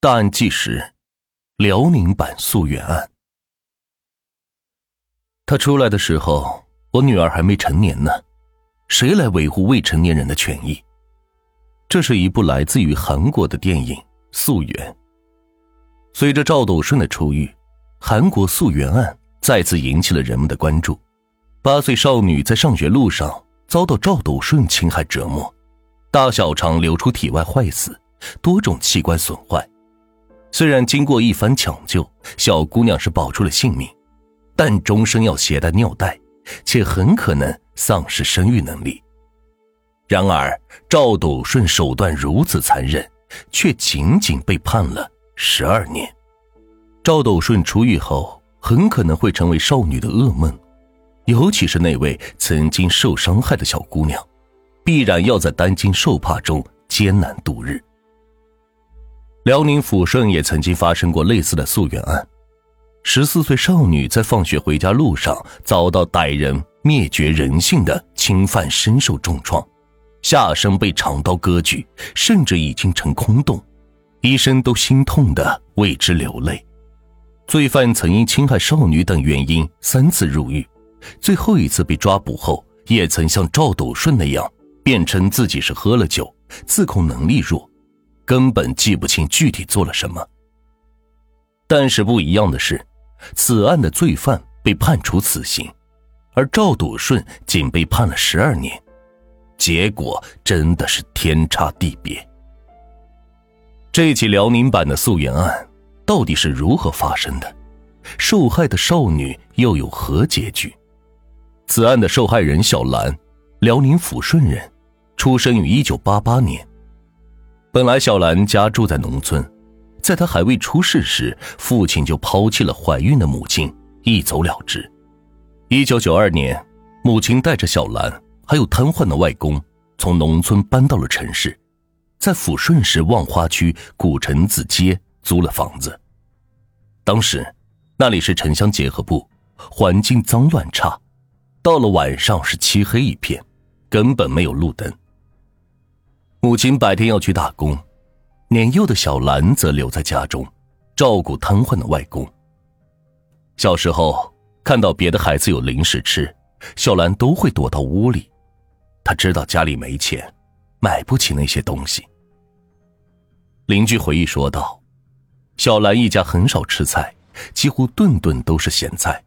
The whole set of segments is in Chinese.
大案纪实：辽宁版溯源案。他出来的时候，我女儿还没成年呢，谁来维护未成年人的权益？这是一部来自于韩国的电影《溯源》。随着赵斗顺的出狱，韩国溯源案再次引起了人们的关注。八岁少女在上学路上遭到赵斗顺侵害折磨，大小肠流出体外坏死，多种器官损坏。虽然经过一番抢救，小姑娘是保住了性命。但终身要携带尿袋，且很可能丧失生育能力。然而，赵斗顺手段如此残忍，却仅仅被判了十二年。赵斗顺出狱后，很可能会成为少女的噩梦，尤其是那位曾经受伤害的小姑娘，必然要在担惊受怕中艰难度日。辽宁抚顺也曾经发生过类似的溯源案。十四岁少女在放学回家路上遭到歹人灭绝人性的侵犯，身受重创，下身被长刀割据，甚至已经成空洞，医生都心痛的为之流泪。罪犯曾因侵害少女等原因三次入狱，最后一次被抓捕后，也曾像赵斗顺那样辩称自己是喝了酒，自控能力弱，根本记不清具体做了什么。但是不一样的是。此案的罪犯被判处死刑，而赵斗顺仅被判了十二年，结果真的是天差地别。这起辽宁版的溯源案到底是如何发生的？受害的少女又有何结局？此案的受害人小兰，辽宁抚顺人，出生于一九八八年。本来小兰家住在农村。在她还未出世时，父亲就抛弃了怀孕的母亲，一走了之。一九九二年，母亲带着小兰还有瘫痪的外公，从农村搬到了城市，在抚顺市望花区古城子街租了房子。当时，那里是城乡结合部，环境脏乱差，到了晚上是漆黑一片，根本没有路灯。母亲白天要去打工。年幼的小兰则留在家中，照顾瘫痪的外公。小时候看到别的孩子有零食吃，小兰都会躲到屋里。她知道家里没钱，买不起那些东西。邻居回忆说道：“小兰一家很少吃菜，几乎顿顿都是咸菜，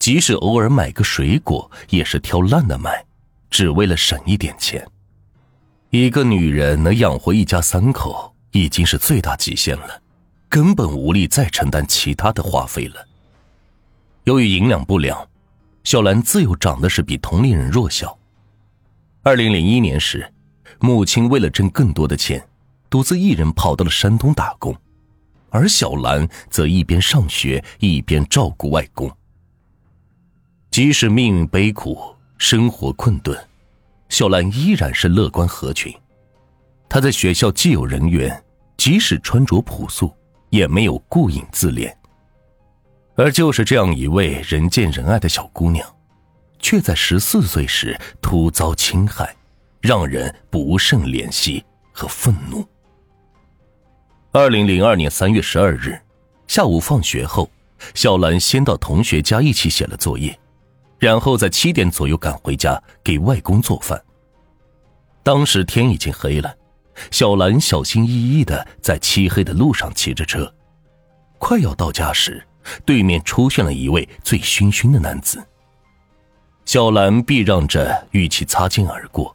即使偶尔买个水果，也是挑烂的买，只为了省一点钱。一个女人能养活一家三口。”已经是最大极限了，根本无力再承担其他的花费了。由于营养不良，小兰自幼长得是比同龄人弱小。二零零一年时，母亲为了挣更多的钱，独自一人跑到了山东打工，而小兰则一边上学一边照顾外公。即使命运悲苦，生活困顿，小兰依然是乐观合群。她在学校既有人缘，即使穿着朴素，也没有顾影自怜。而就是这样一位人见人爱的小姑娘，却在十四岁时突遭侵害，让人不胜怜惜和愤怒。二零零二年三月十二日下午放学后，小兰先到同学家一起写了作业，然后在七点左右赶回家给外公做饭。当时天已经黑了。小兰小心翼翼的在漆黑的路上骑着车，快要到家时，对面出现了一位醉醺醺的男子。小兰避让着与其擦肩而过，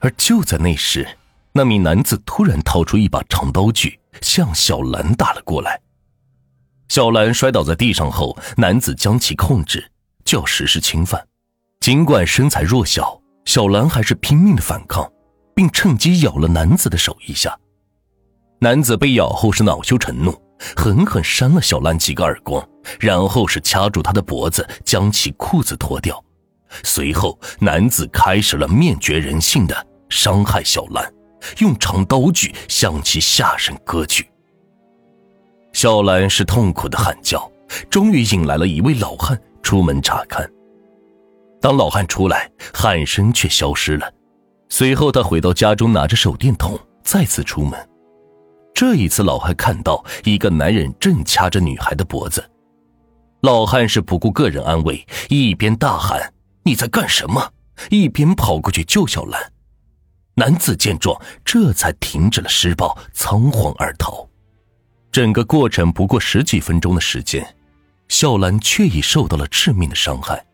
而就在那时，那名男子突然掏出一把长刀具，向小兰打了过来。小兰摔倒在地上后，男子将其控制，就要实施侵犯。尽管身材弱小，小兰还是拼命的反抗。并趁机咬了男子的手一下，男子被咬后是恼羞成怒，狠狠扇了小兰几个耳光，然后是掐住她的脖子，将其裤子脱掉。随后，男子开始了灭绝人性的伤害小兰，用长刀具向其下身割去。小兰是痛苦的喊叫，终于引来了一位老汉出门查看。当老汉出来，喊声却消失了。随后，他回到家中，拿着手电筒，再次出门。这一次，老汉看到一个男人正掐着女孩的脖子，老汉是不顾个人安危，一边大喊“你在干什么”，一边跑过去救小兰。男子见状，这才停止了施暴，仓皇而逃。整个过程不过十几分钟的时间，小兰却已受到了致命的伤害。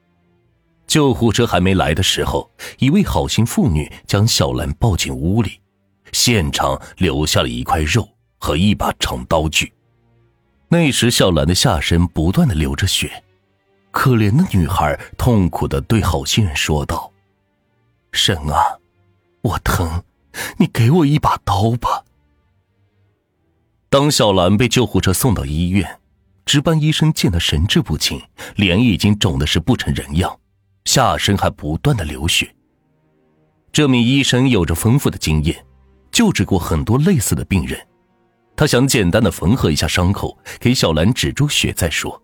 救护车还没来的时候，一位好心妇女将小兰抱进屋里，现场留下了一块肉和一把长刀具。那时，小兰的下身不断的流着血，可怜的女孩痛苦的对好心人说道：“神啊，我疼，你给我一把刀吧。”当小兰被救护车送到医院，值班医生见他神志不清，脸已经肿的是不成人样。下身还不断的流血。这名医生有着丰富的经验，救治过很多类似的病人。他想简单的缝合一下伤口，给小兰止住血再说。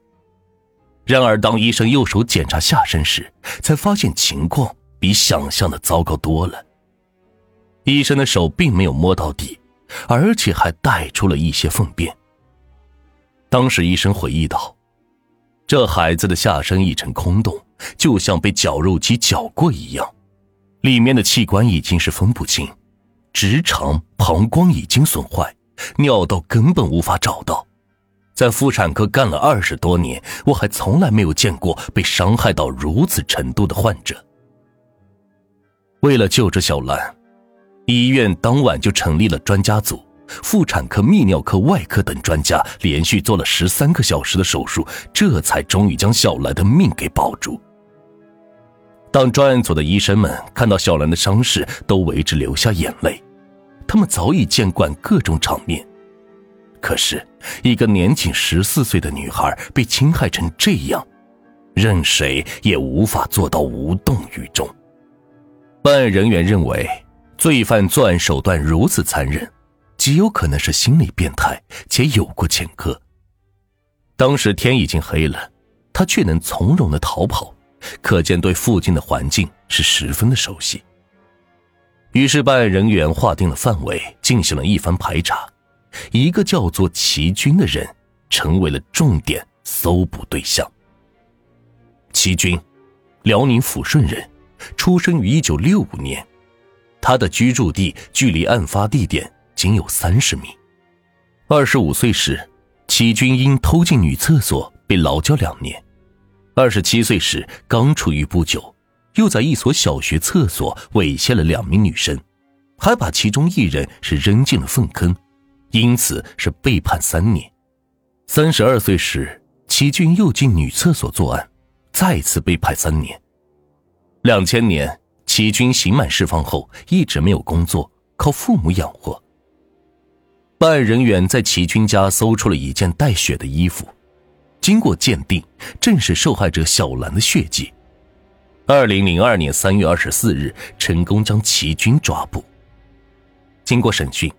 然而，当医生右手检查下身时，才发现情况比想象的糟糕多了。医生的手并没有摸到底，而且还带出了一些粪便。当时，医生回忆道：“这孩子的下身一成空洞。”就像被绞肉机绞过一样，里面的器官已经是分不清，直肠、膀胱已经损坏，尿道根本无法找到。在妇产科干了二十多年，我还从来没有见过被伤害到如此程度的患者。为了救治小兰，医院当晚就成立了专家组。妇产科、泌尿科、外科等专家连续做了十三个小时的手术，这才终于将小兰的命给保住。当专案组的医生们看到小兰的伤势，都为之流下眼泪。他们早已见惯各种场面，可是，一个年仅十四岁的女孩被侵害成这样，任谁也无法做到无动于衷。办案人员认为，罪犯作案手段如此残忍，极有可能是心理变态且有过前科。当时天已经黑了，他却能从容的逃跑。可见对附近的环境是十分的熟悉。于是办案人员划定了范围，进行了一番排查，一个叫做齐军的人成为了重点搜捕对象。齐军，辽宁抚顺人，出生于一九六五年，他的居住地距离案发地点仅有三十米。二十五岁时，齐军因偷进女厕所被劳教两年。二十七岁时，刚出狱不久，又在一所小学厕所猥亵了两名女生，还把其中一人是扔进了粪坑，因此是被判三年。三十二岁时，齐军又进女厕所作案，再次被判三年。两千年，齐军刑满释放后一直没有工作，靠父母养活。办案人员在齐军家搜出了一件带血的衣服。经过鉴定，正是受害者小兰的血迹。二零零二年三月二十四日，成功将齐军抓捕。经过审讯，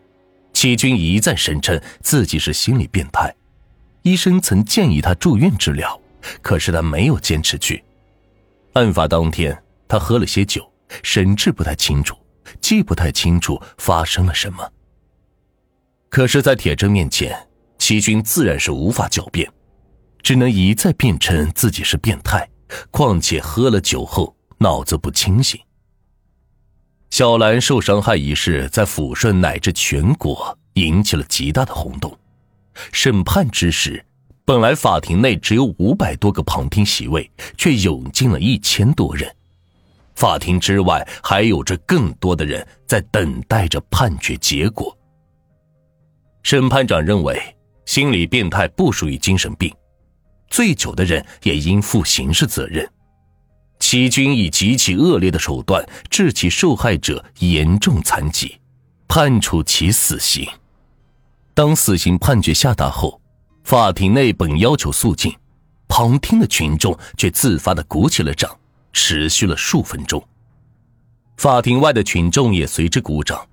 齐军一再声称自己是心理变态，医生曾建议他住院治疗，可是他没有坚持去。案发当天，他喝了些酒，神志不太清楚，记不太清楚发生了什么。可是，在铁证面前，齐军自然是无法狡辩。只能一再辩称自己是变态，况且喝了酒后脑子不清醒。小兰受伤害一事在抚顺乃至全国引起了极大的轰动。审判之时，本来法庭内只有五百多个旁听席位，却涌进了一千多人。法庭之外还有着更多的人在等待着判决结果。审判长认为，心理变态不属于精神病。醉酒的人也应负刑事责任。齐军以极其恶劣的手段致其受害者严重残疾，判处其死刑。当死刑判决下达后，法庭内本要求肃静，旁听的群众却自发的鼓起了掌，持续了数分钟。法庭外的群众也随之鼓掌，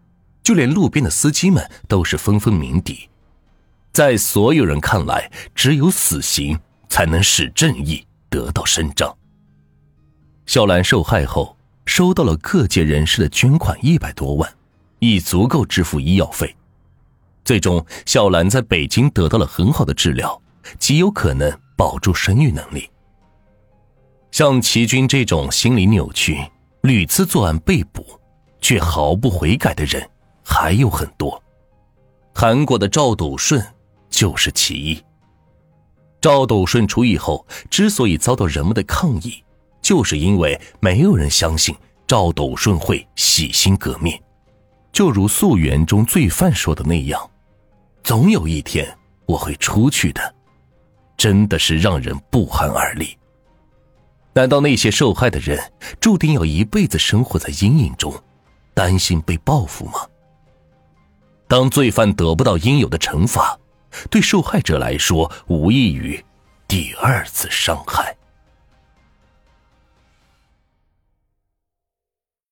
就连路边的司机们都是纷纷鸣笛。在所有人看来，只有死刑。才能使正义得到伸张。小兰受害后，收到了各界人士的捐款一百多万，已足够支付医药费。最终，小兰在北京得到了很好的治疗，极有可能保住生育能力。像齐军这种心理扭曲、屡次作案被捕却毫不悔改的人还有很多。韩国的赵斗顺就是其一。赵斗顺出狱后，之所以遭到人们的抗议，就是因为没有人相信赵斗顺会洗心革面。就如《溯源》中罪犯说的那样：“总有一天我会出去的。”真的是让人不寒而栗。难道那些受害的人注定要一辈子生活在阴影中，担心被报复吗？当罪犯得不到应有的惩罚，对受害者来说无异于第二次伤害。